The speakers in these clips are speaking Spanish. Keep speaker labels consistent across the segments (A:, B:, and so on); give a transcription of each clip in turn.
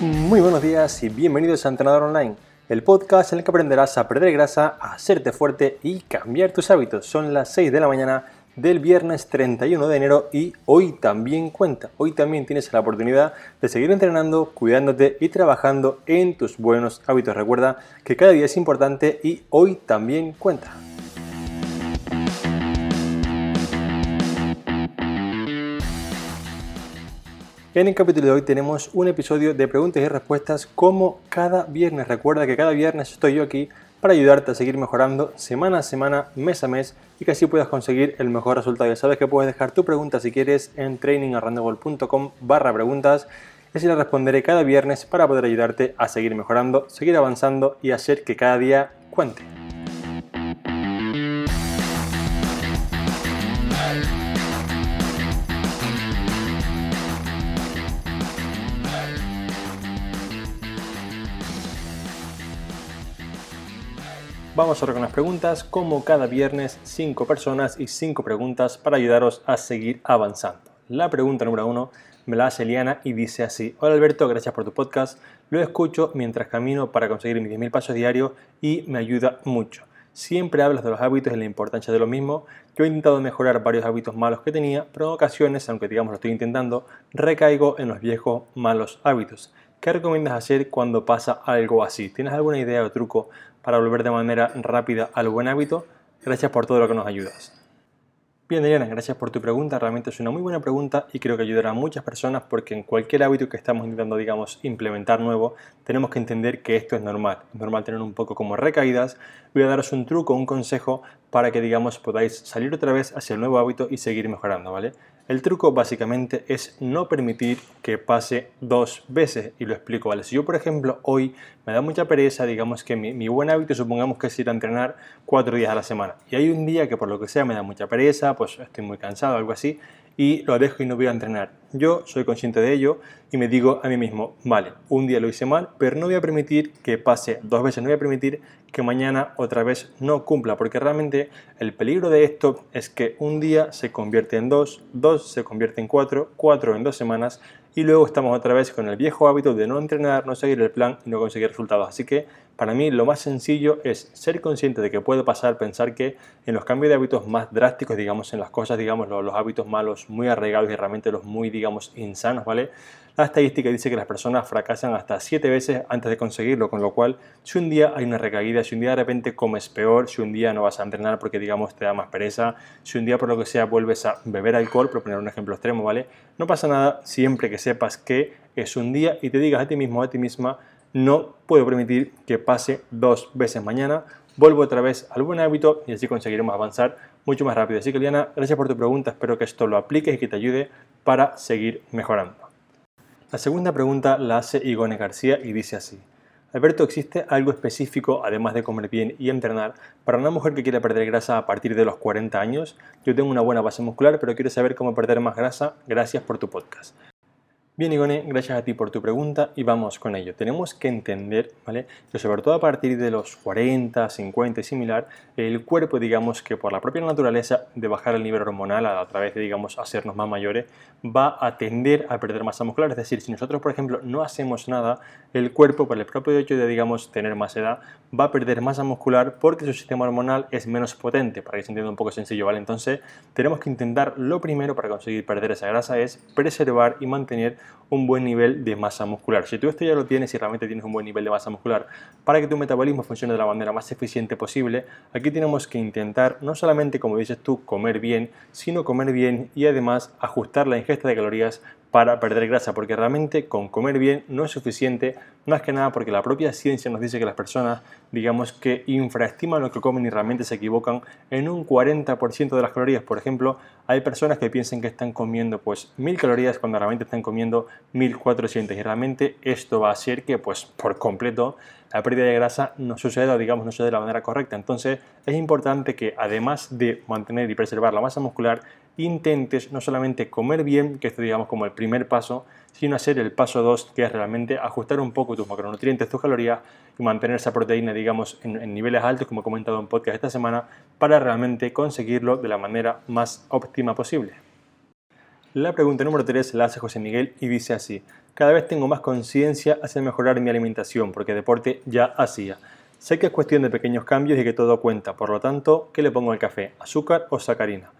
A: Muy buenos días y bienvenidos a Entrenador Online, el podcast en el que aprenderás a perder grasa, a hacerte fuerte y cambiar tus hábitos. Son las 6 de la mañana del viernes 31 de enero y hoy también cuenta. Hoy también tienes la oportunidad de seguir entrenando, cuidándote y trabajando en tus buenos hábitos. Recuerda que cada día es importante y hoy también cuenta. En el capítulo de hoy tenemos un episodio de preguntas y respuestas como cada viernes. Recuerda que cada viernes estoy yo aquí para ayudarte a seguir mejorando semana a semana, mes a mes y que así puedas conseguir el mejor resultado. Ya sabes que puedes dejar tu pregunta si quieres en trainingarrandegol.com barra preguntas y la responderé cada viernes para poder ayudarte a seguir mejorando, seguir avanzando y hacer que cada día cuente. Vamos ahora con las preguntas. Como cada viernes, 5 personas y 5 preguntas para ayudaros a seguir avanzando. La pregunta número 1 me la hace Eliana y dice así. Hola Alberto, gracias por tu podcast. Lo escucho mientras camino para conseguir mis 10.000 pasos diarios y me ayuda mucho. Siempre hablas de los hábitos y la importancia de lo mismo. Yo he intentado mejorar varios hábitos malos que tenía, pero en ocasiones, aunque digamos lo estoy intentando, recaigo en los viejos malos hábitos. ¿Qué recomiendas hacer cuando pasa algo así? ¿Tienes alguna idea o truco para volver de manera rápida al buen hábito. Gracias por todo lo que nos ayudas. Bien, Diana, gracias por tu pregunta. Realmente es una muy buena pregunta y creo que ayudará a muchas personas porque en cualquier hábito que estamos intentando, digamos, implementar nuevo, tenemos que entender que esto es normal. Es normal tener un poco como recaídas. Voy a daros un truco, un consejo para que, digamos, podáis salir otra vez hacia el nuevo hábito y seguir mejorando, ¿vale? El truco básicamente es no permitir que pase dos veces y lo explico, ¿vale? Si yo, por ejemplo, hoy me da mucha pereza, digamos que mi, buen hábito supongamos que es ir a entrenar cuatro días a la semana y hay un día que por lo que sea me da mucha pereza, pues estoy muy cansado, algo así, y lo dejo y no voy a entrenar. Yo soy consciente de ello y me digo a mí mismo, vale, un día lo hice mal, pero no voy a permitir que pase dos veces, no voy a permitir que mañana otra vez no cumpla, porque realmente el peligro de esto es que un día se convierte en dos, dos se convierte en cuatro, cuatro en dos semanas y luego estamos otra vez con el viejo hábito de no entrenar, no seguir el plan y no conseguir resultados. Así que para mí lo más sencillo es ser consciente de que puede pasar, pensar que en los cambios de hábitos más drásticos, digamos, en las cosas, digamos, los, hábitos malos muy arraigados y realmente los muy, digamos, insanos, ¿vale? La estadística dice que las personas fracasan hasta 7 veces antes de conseguirlo, con lo cual si un día hay una recaída, si un día de repente comes peor, si un día no vas a entrenar porque digamos te da más pereza, si un día por lo que sea vuelves a beber alcohol, por poner un ejemplo extremo, ¿vale? No pasa nada siempre que sepas que es un día y te digas a ti mismo, a ti misma, no puedo permitir que pase dos veces mañana, vuelvo otra vez al buen hábito y así conseguiremos avanzar mucho más rápido. Así que Liana, gracias por tu pregunta, espero que esto lo apliques y que te ayude para seguir mejorando. La segunda pregunta la hace Igone García y dice así. Alberto, ¿existe algo específico, además de comer bien y entrenar, para una mujer que quiere perder grasa a partir de los 40 años? Yo tengo una buena base muscular, pero quiero saber cómo perder más grasa. Gracias por tu podcast. Bien, Igone, gracias a ti por tu pregunta y vamos con ello. Tenemos que entender, ¿vale? Que sobre todo a partir de los 40, 50 y similar, el cuerpo, digamos que por la propia naturaleza de bajar el nivel hormonal a, través de, digamos, hacernos más mayores, va a tender a perder masa muscular. Es decir, si nosotros, por ejemplo, no hacemos nada, el cuerpo, por el propio hecho de, digamos, tener más edad, va a perder masa muscular porque su sistema hormonal es menos potente, para que se entienda un poco sencillo, ¿vale? Entonces, tenemos que intentar, lo primero para conseguir perder esa grasa es preservar y mantener un buen nivel de masa muscular. Si tú esto ya lo tienes y realmente tienes un buen nivel de masa muscular, para que tu metabolismo funcione de la manera más eficiente posible, aquí tenemos que intentar no solamente, como dices tú, comer bien, sino comer bien y además ajustar la ingesta de calorías para perder grasa, porque realmente con comer bien no es suficiente, más que nada porque la propia ciencia nos dice que las personas, digamos que infraestiman lo que comen y realmente se equivocan en un 40% de las calorías. Por ejemplo, hay personas que piensan que están comiendo pues 1000 calorías cuando realmente están comiendo 1400 y realmente esto va a hacer que pues por completo la pérdida de grasa no suceda, digamos, no suceda de la manera correcta. Entonces es importante que además de mantener y preservar la masa muscular, intentes no solamente comer bien, que esto digamos como el primer paso, sino hacer el paso 2, que es realmente ajustar un poco tus macronutrientes, tus calorías y mantener esa proteína, digamos, en, en, niveles altos, como he comentado en podcast esta semana, para realmente conseguirlo de la manera más óptima posible. La pregunta número 3 la hace José Miguel y dice así. Cada vez tengo más conciencia hacia mejorar mi alimentación porque deporte ya hacía. Sé que es cuestión de pequeños cambios y que todo cuenta, por lo tanto, ¿qué le pongo al café? ¿Azúcar o sacarina?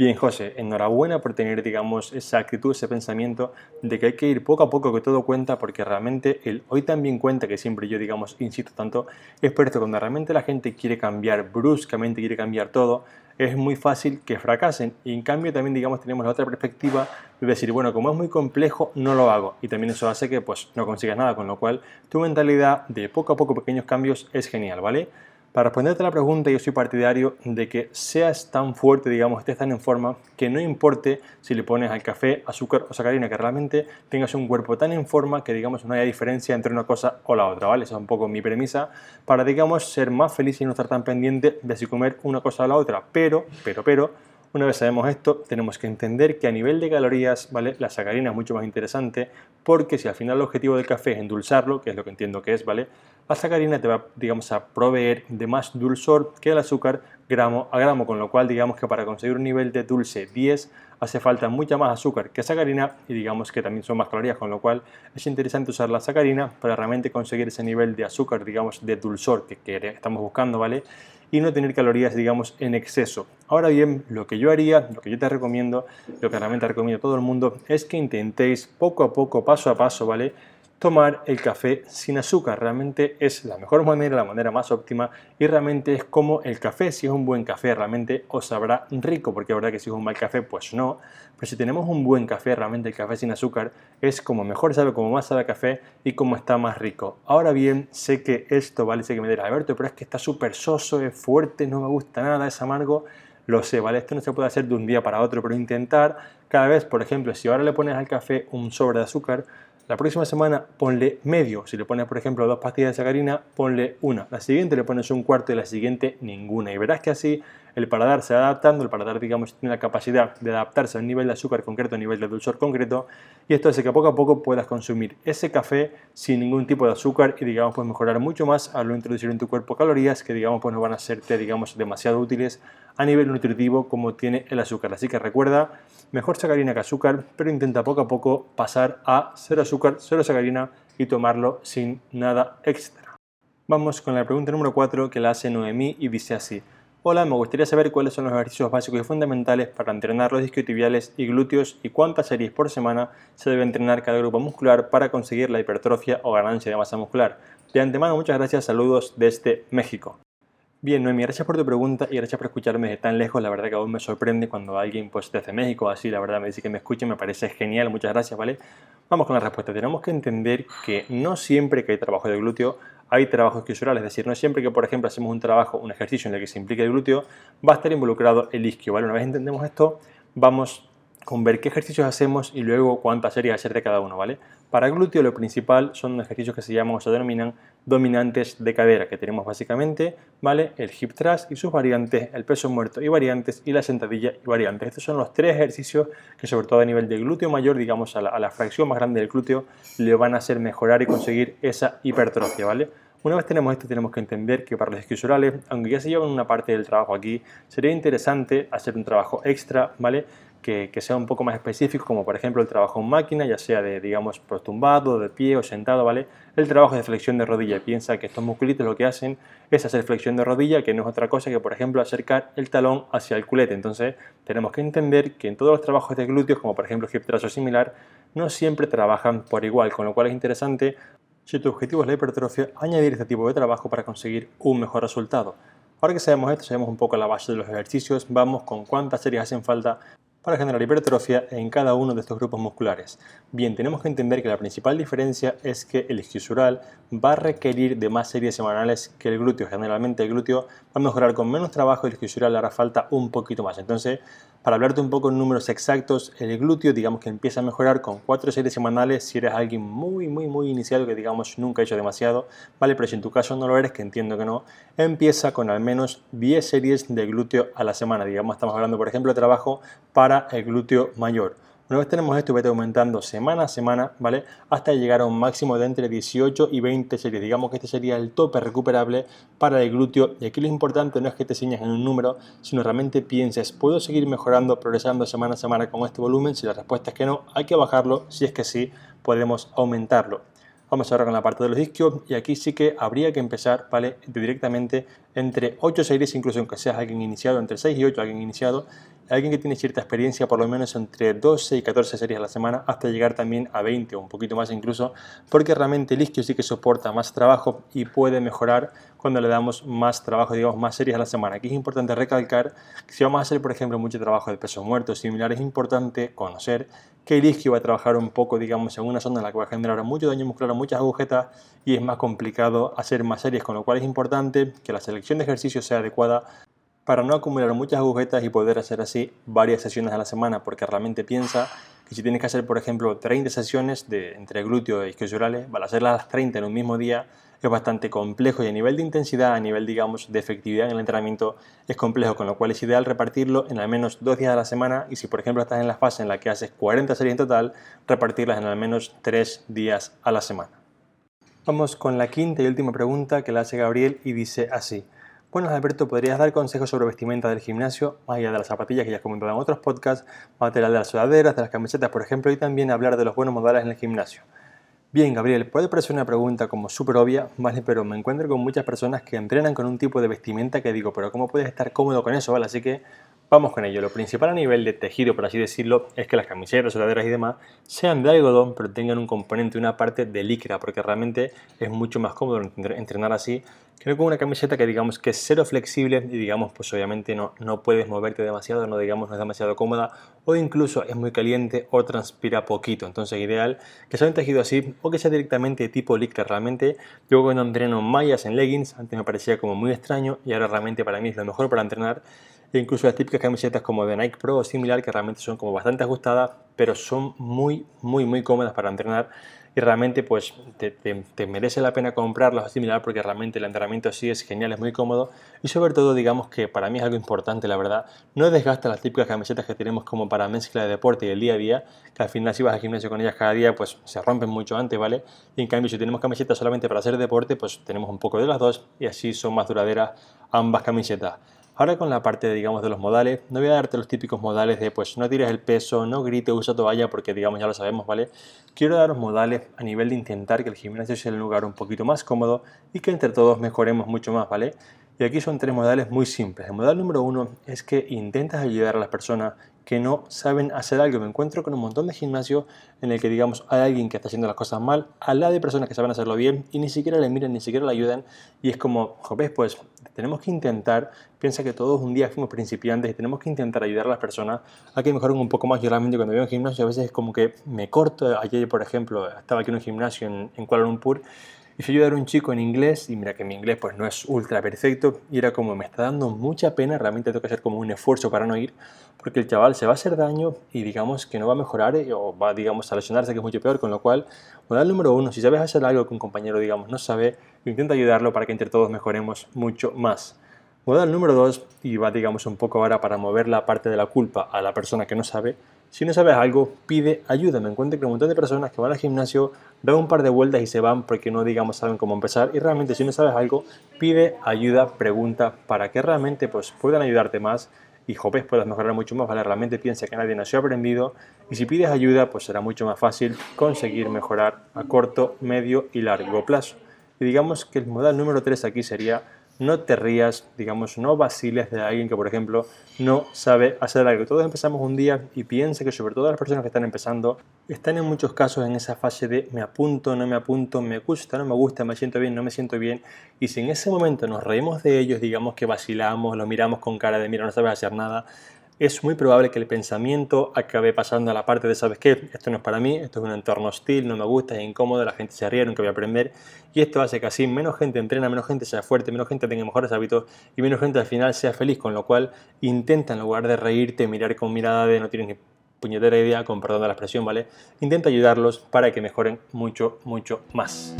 A: Bien, José, enhorabuena por tener, digamos, esa actitud, ese pensamiento de que hay que ir poco a poco, que todo cuenta, porque realmente el hoy también cuenta, que siempre yo, digamos, insisto tanto, es por cuando realmente la gente quiere cambiar bruscamente, quiere cambiar todo, es muy fácil que fracasen. Y en cambio también, digamos, tenemos la otra perspectiva de decir, bueno, como es muy complejo, no lo hago. Y también eso hace que, pues, no consigas nada, con lo cual tu mentalidad de poco a poco, pequeños cambios, es genial, ¿vale? Para responderte a la pregunta, yo soy partidario de que seas tan fuerte, digamos, estés tan en forma, que no importe si le pones al café azúcar o sacarina, que realmente tengas un cuerpo tan en forma que, digamos, no haya diferencia entre una cosa o la otra, ¿vale? Esa es un poco mi premisa para, digamos, ser más feliz y no estar tan pendiente de si comer una cosa o la otra. Pero, pero, pero, una vez sabemos esto, tenemos que entender que a nivel de calorías, ¿vale? La sacarina es mucho más interesante porque si al final el objetivo del café es endulzarlo, que es lo que entiendo que es, ¿vale? La sacarina te va, digamos, a proveer de más dulzor que el azúcar gramo a gramo, con lo cual digamos que para conseguir un nivel de dulce 10 hace falta mucha más azúcar que sacarina y digamos que también son más calorías, con lo cual es interesante usar la sacarina para realmente conseguir ese nivel de azúcar, digamos, de dulzor que, que estamos buscando, ¿vale? Y no tener calorías, digamos, en exceso. Ahora bien, lo que yo haría, lo que yo te recomiendo, lo que realmente recomiendo a todo el mundo, es que intentéis poco a poco, paso a paso, ¿vale? Tomar el café sin azúcar. Realmente es la mejor manera, la manera más óptima y realmente es como el café. Si es un buen café, realmente os sabrá rico, porque la verdad que si es un mal café, pues no. Pero si tenemos un buen café, realmente el café sin azúcar es como mejor sabe, como más sabe café y como está más rico. Ahora bien, sé que esto, vale, sé que me dirás, Alberto, pero es que está súper soso, es fuerte, no me gusta nada, es amargo. Lo sé, ¿vale? Esto no se puede hacer de un día para otro, pero intentar cada vez, por ejemplo, si ahora le pones al café un sobre de azúcar, la próxima semana ponle medio. Si le pones, por ejemplo, dos pastillas de sacarina, ponle una. La siguiente le pones un cuarto y la siguiente ninguna. Y verás que así el paladar se va adaptando, el paladar, digamos, tiene la capacidad de adaptarse a un nivel de azúcar concreto, a un nivel de dulzor concreto, y esto hace que poco a poco puedas consumir ese café sin ningún tipo de azúcar y, digamos, pues mejorar mucho más al introducir en tu cuerpo calorías que, digamos, pues no van a serte, digamos, demasiado útiles a nivel nutritivo como tiene el azúcar. Así que recuerda, mejor sacarina que azúcar, pero intenta poco a poco pasar a cero azúcar, cero sacarina y tomarlo sin nada extra. Vamos con la pregunta número 4 que la hace Noemí y dice así. Hola, me gustaría saber cuáles son los ejercicios básicos y fundamentales para entrenar los isquiotibiales y glúteos y cuántas series por semana se debe entrenar cada grupo muscular para conseguir la hipertrofia o ganancia de masa muscular. De antemano, muchas gracias, saludos desde México. Bien, Noemi, gracias por tu pregunta y gracias por escucharme de tan lejos. La verdad que aún me sorprende cuando alguien pues desde México así, la verdad me dice que me escuche, me parece genial, muchas gracias, ¿vale? Vamos con la respuesta. Tenemos que entender que no siempre que hay trabajo de glúteo hay trabajo isquiosural, es decir, no siempre que por ejemplo hacemos un trabajo, un ejercicio en el que se implique el glúteo, va a estar involucrado el isquio, ¿vale? Una vez entendemos esto, vamos con ver qué ejercicios hacemos y luego cuántas series hacer de cada uno, ¿vale? Para glúteo lo principal son ejercicios que se llaman o se denominan dominantes de cadera, que tenemos básicamente, ¿vale? El hip thrust y sus variantes, el peso muerto y variantes y la sentadilla y variantes. Estos son los tres ejercicios que sobre todo a nivel de glúteo mayor, digamos a la, a la fracción más grande del glúteo, le van a hacer mejorar y conseguir esa hipertrofia, ¿vale? Una vez tenemos esto, tenemos que entender que para los esquisurales, aunque ya se llevan una parte del trabajo aquí, sería interesante hacer un trabajo extra, ¿vale? Que, sea un poco más específico, como por ejemplo el trabajo en máquina, ya sea de, digamos, prostumbado, de pie o sentado, ¿vale? El trabajo de flexión de rodilla. Piensa que estos musculitos lo que hacen es hacer flexión de rodilla, que no es otra cosa que, por ejemplo, acercar el talón hacia el culete. Entonces, tenemos que entender que en todos los trabajos de glúteos, como por ejemplo hip thrust o similar, no siempre trabajan por igual, con lo cual es interesante si tu objetivo es la hipertrofia, añadir este tipo de trabajo para conseguir un mejor resultado. Ahora que sabemos esto, sabemos un poco la base de los ejercicios, vamos con cuántas series hacen falta para generar hipertrofia en cada uno de estos grupos musculares. Bien, tenemos que entender que la principal diferencia es que el isquiosural va a requerir de más series semanales que el glúteo. Generalmente el glúteo va a mejorar con menos trabajo y el isquiosural hará falta un poquito más. Entonces, para hablarte un poco en números exactos, el glúteo digamos que empieza a mejorar con 4 series semanales si eres alguien muy, muy, muy inicial que digamos nunca ha hecho demasiado, ¿vale? Pero si en tu caso no lo eres, que entiendo que no, empieza con al menos 10 series de glúteo a la semana. Digamos, estamos hablando por ejemplo de trabajo para el glúteo mayor. Una vez tenemos esto, vete aumentando semana a semana, ¿vale? Hasta llegar a un máximo de entre 18 y 20 series. Digamos que este sería el tope recuperable para el glúteo. Y aquí lo importante no es que te ciñas en un número, sino realmente pienses, ¿puedo seguir mejorando, progresando semana a semana con este volumen? Si la respuesta es que no, hay que bajarlo. Si es que sí, podemos aumentarlo. Vamos ahora con la parte de los isquios y aquí sí que habría que empezar, ¿vale? Directamente entre 8 series, incluso aunque seas alguien iniciado, entre 6 y 8 alguien iniciado, alguien que tiene cierta experiencia, por lo menos entre 12 y 14 series a la semana, hasta llegar también a 20 o un poquito más incluso, porque realmente el isquio sí que soporta más trabajo y puede mejorar cuando le damos más trabajo, digamos, más series a la semana. Aquí es importante recalcar que si vamos a hacer, por ejemplo, mucho trabajo de peso muerto similar, es importante conocer que el isquio va a trabajar un poco, digamos, en una zona en la que va a generar mucho daño muscular, muchas agujetas y es más complicado hacer más series, con lo cual es importante que la selección de ejercicios sea adecuada para no acumular muchas agujetas y poder hacer así varias sesiones a la semana, porque realmente piensa que si tienes que hacer, por ejemplo, 30 sesiones de, entre glúteo e isquiosurales, para hacerlas las 30 en un mismo día es bastante complejo y a nivel de intensidad, a nivel, digamos, de efectividad en el entrenamiento es complejo, con lo cual es ideal repartirlo en al menos dos días a la semana y si, por ejemplo, estás en la fase en la que haces 40 series en total, repartirlas en al menos tres días a la semana. Vamos con la quinta y última pregunta que la hace Gabriel y dice así. Bueno, Alberto, ¿podrías dar consejos sobre vestimenta del gimnasio, más allá de las zapatillas que ya has comentado en otros podcasts, material de las sudaderas, de las camisetas, por ejemplo, y también hablar de los buenos modales en el gimnasio? Bien, Gabriel, puede parecer una pregunta como súper obvia, ¿vale? Pero me encuentro con muchas personas que entrenan con un tipo de vestimenta que digo, pero ¿cómo puedes estar cómodo con eso, ¿vale? Así que Vamos con ello. Lo principal a nivel de tejido, por así decirlo, es que las camisetas, sudaderas y demás sean de algodón, pero tengan un componente, una parte de licra, porque realmente es mucho más cómodo entrenar así que con una camiseta que digamos que es cero flexible y digamos pues obviamente no, no puedes moverte demasiado, no digamos no es demasiado cómoda o incluso es muy caliente o transpira poquito. Entonces ideal que sea un tejido así o que sea directamente de tipo licra. Realmente yo cuando entreno mallas en leggings, antes me parecía como muy extraño y ahora realmente para mí es lo mejor para entrenar e incluso las típicas camisetas como de Nike Pro o similar que realmente son como bastante ajustadas pero son muy muy muy cómodas para entrenar y realmente pues te, merece la pena comprarlas o similar porque realmente el entrenamiento así es genial, es muy cómodo y sobre todo digamos que para mí es algo importante la verdad, no desgasta las típicas camisetas que tenemos como para mezcla de deporte y el día a día, que al final si vas al gimnasio con ellas cada día pues se rompen mucho antes, ¿vale? Y en cambio si tenemos camisetas solamente para hacer deporte pues tenemos un poco de las dos y así son más duraderas ambas camisetas. Ahora con la parte, digamos, de los modales, no voy a darte los típicos modales de, pues, no tires el peso, no grites, usa toalla, porque, digamos, ya lo sabemos, ¿vale? Quiero daros modales a nivel de intentar que el gimnasio sea el lugar un poquito más cómodo y que entre todos mejoremos mucho más, ¿vale? Y aquí son tres modales muy simples. El modal número uno es que intentas ayudar a las personas que no saben hacer algo. Me encuentro con un montón de gimnasios en el que, digamos, hay alguien que está haciendo las cosas mal, al lado de personas que saben hacerlo bien y ni siquiera le miran, ni siquiera le ayudan. Y es como, joder, pues tenemos que intentar, piensa que todos un día fuimos principiantes y tenemos que intentar ayudar a las personas a que mejoren un poco más. Yo realmente cuando veo un gimnasio a veces es como que me corto. Ayer, por ejemplo, estaba aquí en un gimnasio en Kuala Lumpur y a ayudar a un chico en inglés y mira que mi inglés pues no es ultra perfecto y era como me está dando mucha pena, realmente tengo que hacer como un esfuerzo para no ir porque el chaval se va a hacer daño y digamos que no va a mejorar eh, o va digamos a lesionarse que es mucho peor, con lo cual, modal número uno, si sabes hacer algo que un compañero digamos no sabe, intenta ayudarlo para que entre todos mejoremos mucho más. Modal número dos, y va digamos un poco ahora para mover la parte de la culpa a la persona que no sabe, si no sabes algo, pide ayuda. Me encuentro que un montón de personas que van al gimnasio, dan un par de vueltas y se van porque no, digamos, saben cómo empezar. Y realmente, si no sabes algo, pide ayuda, pregunta, para que realmente pues, puedan ayudarte más y Jopes puedas mejorar mucho más. Vale, realmente piensa que nadie nació aprendido. Y si pides ayuda, pues será mucho más fácil conseguir mejorar a corto, medio y largo plazo. Y digamos que el modal número 3 aquí sería no te rías, digamos, no vaciles de alguien que, por ejemplo, no sabe hacer algo. Todos empezamos un día y piense que sobre todo las personas que están empezando están en muchos casos en esa fase de me apunto, no me apunto, me gusta, no me gusta, me siento bien, no me siento bien. Y si en ese momento nos reímos de ellos, digamos que vacilamos, lo miramos con cara de mira, no sabes hacer nada, es muy probable que el pensamiento acabe pasando a la parte de, ¿sabes qué? Esto no es para mí, esto es un entorno hostil, no me gusta, es incómodo, la gente se ríe, nunca voy a aprender. Y esto hace que así menos gente entrena, menos gente sea fuerte, menos gente tenga mejores hábitos y menos gente al final sea feliz, con lo cual intenta en lugar de reírte, mirar con mirada de no tienes ni puñetera idea, con perdón de la expresión, ¿vale? Intenta ayudarlos para que mejoren mucho, mucho más.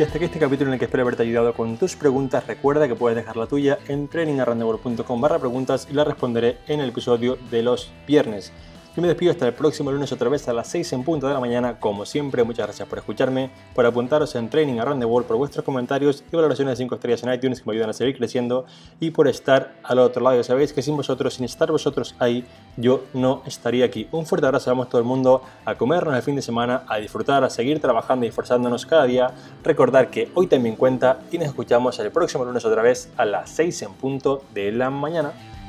A: Y hasta aquí este capítulo en el que espero haberte ayudado con tus preguntas. Recuerda que puedes dejar la tuya en trainingarrandeworld.com barra preguntas y la responderé en el episodio de los viernes. Yo me despido hasta el próximo lunes otra vez a las 6 en punto de la mañana. Como siempre, muchas gracias por escucharme, por apuntaros en Training Around the World, por vuestros comentarios y valoraciones de 5 estrellas en iTunes que me ayudan a seguir creciendo y por estar al otro lado. Ya sabéis que sin vosotros, sin estar vosotros ahí, yo no estaría aquí. Un fuerte abrazo, vamos todo el mundo a comernos el fin de semana, a disfrutar, a seguir trabajando y esforzándonos cada día. Recordar que hoy también cuenta y nos escuchamos el próximo lunes otra vez a las 6 en punto de la mañana.